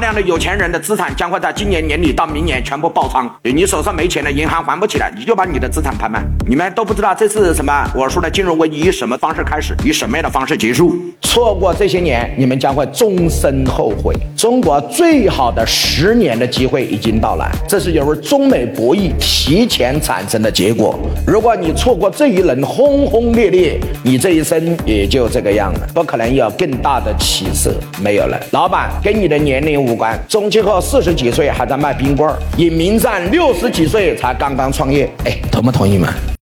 大量的有钱人的资产将会在今年年底到明年全部爆仓。你手上没钱了，银行还不起来，你就把你的资产拍卖。你们都不知道这是什么？我说的金融危机以什么方式开始，以什么样的方式结束？错过这些年，你们将会终身后悔。中国最好的十年的机会已经到来，这是由于中美博弈提前产生的结果。如果你错过这一轮轰轰烈烈，你这一生也就这个样了，不可能有更大的起色，没有了。老板跟你的年龄无关，钟庆后四十几岁还在卖冰棍儿，尹明善六十几岁才刚刚创业，哎，同不同意嘛？